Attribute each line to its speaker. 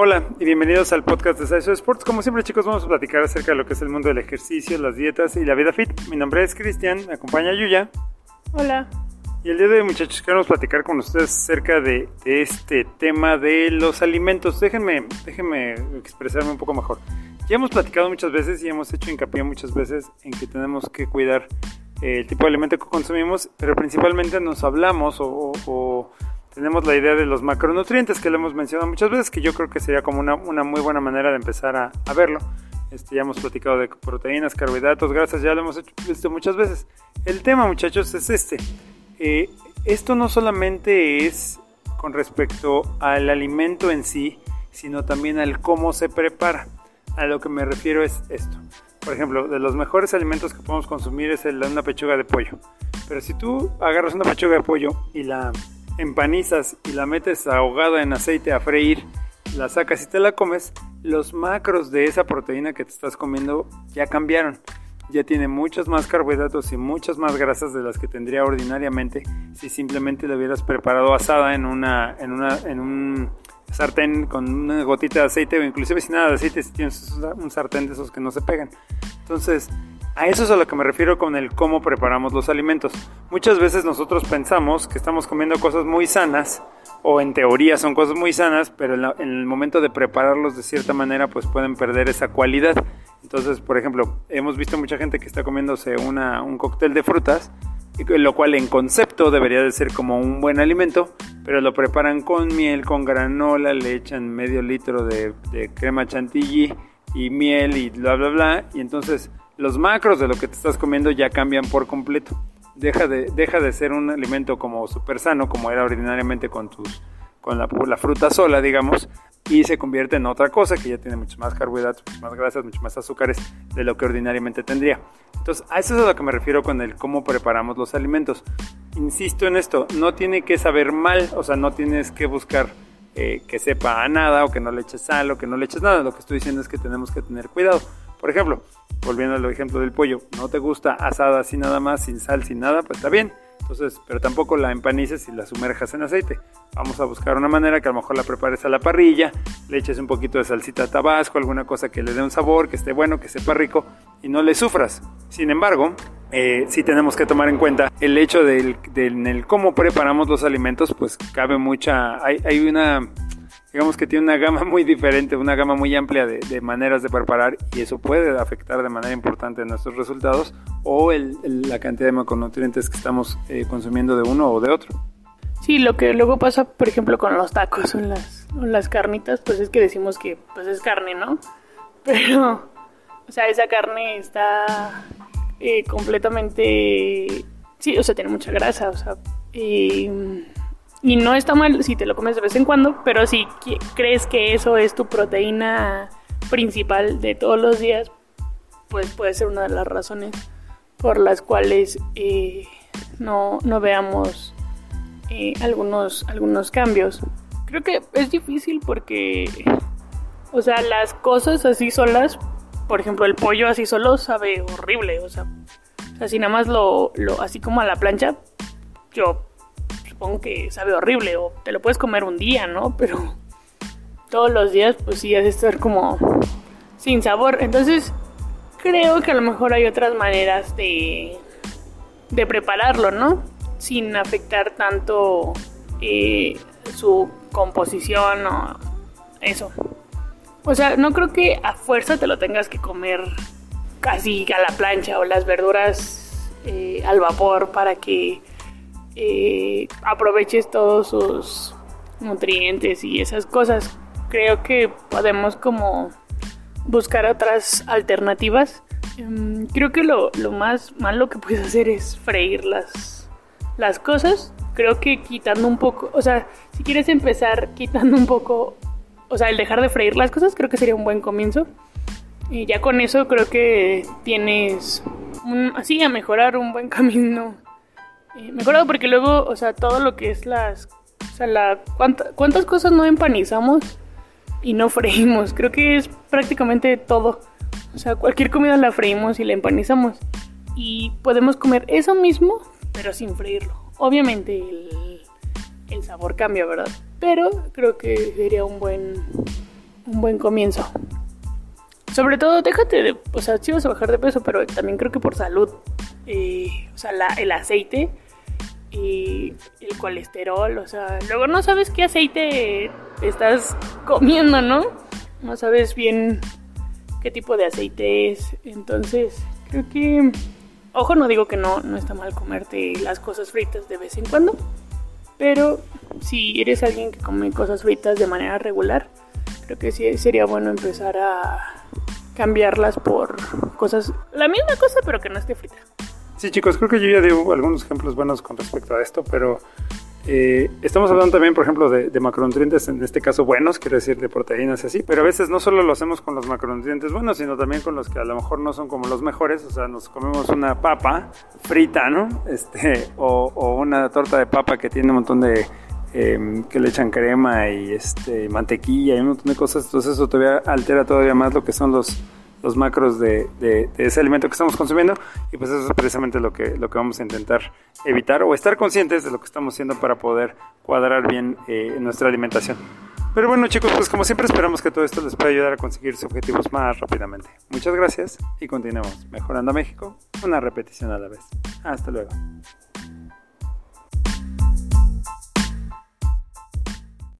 Speaker 1: Hola y bienvenidos al podcast de Saiso Sports. Como siempre chicos vamos a platicar acerca de lo que es el mundo del ejercicio, las dietas y la vida fit. Mi nombre es Cristian, me acompaña Yuya.
Speaker 2: Hola.
Speaker 1: Y el día de hoy muchachos queremos platicar con ustedes acerca de, de este tema de los alimentos. Déjenme, déjenme expresarme un poco mejor. Ya hemos platicado muchas veces y hemos hecho hincapié muchas veces en que tenemos que cuidar el tipo de alimento que consumimos, pero principalmente nos hablamos o, o, o tenemos la idea de los macronutrientes que lo hemos mencionado muchas veces, que yo creo que sería como una, una muy buena manera de empezar a, a verlo. Este, ya hemos platicado de proteínas, carbohidratos, grasas, ya lo hemos hecho, visto muchas veces. El tema, muchachos, es este. Eh, esto no solamente es con respecto al alimento en sí, sino también al cómo se prepara. A lo que me refiero es esto. Por ejemplo, de los mejores alimentos que podemos consumir es el, una pechuga de pollo. Pero si tú agarras una pechuga de pollo y la empanizas y la metes ahogada en aceite a freír, la sacas y te la comes, los macros de esa proteína que te estás comiendo ya cambiaron. Ya tiene muchos más carbohidratos y muchas más grasas de las que tendría ordinariamente si simplemente la hubieras preparado asada en una en una en un sartén con una gotita de aceite o inclusive sin nada de aceite si tienes un sartén de esos que no se pegan. Entonces, a eso es a lo que me refiero con el cómo preparamos los alimentos. Muchas veces nosotros pensamos que estamos comiendo cosas muy sanas, o en teoría son cosas muy sanas, pero en, el momento de prepararlos de cierta manera pues pueden perder esa cualidad. Entonces, por ejemplo, hemos visto mucha gente que está comiéndose una, un cóctel de frutas, lo cual en concepto debería de ser como un buen alimento, pero lo preparan con miel, con granola, le echan medio litro de crema chantilly y miel y bla bla bla, y entonces los macros de lo que te estás comiendo ya cambian por completo. Deja de, deja de ser un alimento como súper sano, como era ordinariamente con, tus, con la, fruta sola, digamos, y se convierte en otra cosa que ya tiene muchos más carbohidratos, muchas más grasas, muchos más azúcares de lo que ordinariamente tendría. Entonces, a eso es a lo que me refiero con el cómo preparamos los alimentos. Insisto en esto, no tiene que saber mal, o sea, no tienes que buscar eh, que sepa a nada o que no le eches sal o que no le eches nada. Lo que estoy diciendo es que tenemos que tener cuidado. Por ejemplo, volviendo al ejemplo del pollo, no te gusta asada así nada más, sin sal, sin nada, pues está bien. Entonces, pero tampoco la empanices y la sumerjas en aceite. Vamos a buscar una manera que a lo mejor la prepares a la parrilla, le eches un poquito de salsita tabasco, alguna cosa que le dé un sabor, que esté bueno, que sepa rico y no le sufras. Sin embargo, eh, sí tenemos que tomar en cuenta el hecho del, del, del cómo preparamos los alimentos, pues cabe mucha, hay, hay una digamos que tiene una gama muy diferente, una gama muy amplia de, de, maneras de preparar y eso puede afectar de manera importante nuestros resultados o el, el, la cantidad de macronutrientes que estamos eh, consumiendo de uno o de otro.
Speaker 2: Sí, lo que luego pasa, por ejemplo, con los tacos o las, o las carnitas, pues es que decimos que pues es carne, ¿no? Pero, o sea, esa carne está eh, completamente... Sí, o sea, tiene mucha grasa, o sea... Eh, y no está mal si te lo comes de vez en cuando, pero si crees que eso es tu proteína principal de todos los días, pues puede ser una de las razones por las cuales eh, no, no, veamos eh, algunos, algunos cambios. Creo que es difícil porque, o sea, las cosas así solas, por ejemplo, el pollo así solo sabe horrible, o sea, así nada más lo, lo así como a la plancha, yo supongo que sabe horrible o te lo puedes comer un día, ¿no? Pero todos los días pues sí, has de estar como sin sabor. Entonces creo que a lo mejor hay otras maneras de, de prepararlo, ¿no? Sin afectar tanto eh, su composición o eso. O sea, no creo que a fuerza te lo tengas que comer casi a la plancha o las verduras eh, al vapor para que eh, aproveches todos sus nutrientes y esas cosas. Creo que podemos como buscar otras alternativas. Um, creo que lo, lo, más malo que puedes hacer es freír las, cosas. Creo que quitando un poco, o sea, si quieres empezar quitando un poco, o sea, el dejar de freír las cosas, creo que sería un buen comienzo. Y ya con eso creo que tienes así a mejorar un buen camino eh, me acuerdo porque luego, o sea, todo lo que es las... O sea, la, ¿cuánta, ¿cuántas cosas no empanizamos y no freímos? Creo que es prácticamente todo. O sea, cualquier comida la freímos y la empanizamos. Y podemos comer eso mismo, pero sin freírlo. Obviamente el, el sabor cambia, ¿verdad? Pero creo que sería un buen, un buen comienzo. Sobre todo, déjate de, o sea, sí vas a bajar de peso, pero también creo que por salud. Eh, o sea, la, el aceite y el colesterol, o sea, luego no sabes qué aceite estás comiendo, ¿no? No sabes bien qué tipo de aceite es. Entonces, creo que, ojo, no digo que no, no está mal comerte las cosas fritas de vez en cuando, pero si eres alguien que come cosas fritas de manera regular, creo que sí sería bueno empezar a cambiarlas por cosas, la misma cosa pero que no esté frita.
Speaker 1: Sí, chicos, creo que yo ya di algunos ejemplos buenos con respecto a esto, pero eh, estamos hablando también, por ejemplo, de, macronutrientes, en este caso buenos, quiero decir, de proteínas y así, pero a veces no solo lo hacemos con los macronutrientes buenos, sino también con los que a lo mejor no son como los mejores, o sea, nos comemos una papa frita, ¿no? Este, o, una torta de papa que tiene un montón de... Em, que le echan crema y este, mantequilla y un montón de cosas, entonces eso todavía altera todavía más lo que son los, los macros de, ese alimento que estamos consumiendo y pues eso es precisamente lo que, lo que vamos a intentar evitar o estar conscientes de lo que estamos haciendo para poder cuadrar bien eh, nuestra alimentación. Pero bueno chicos, pues como siempre esperamos que todo esto les pueda ayudar a conseguir sus objetivos más rápidamente. Muchas gracias y continuemos mejorando a México una repetición a la vez. Hasta luego.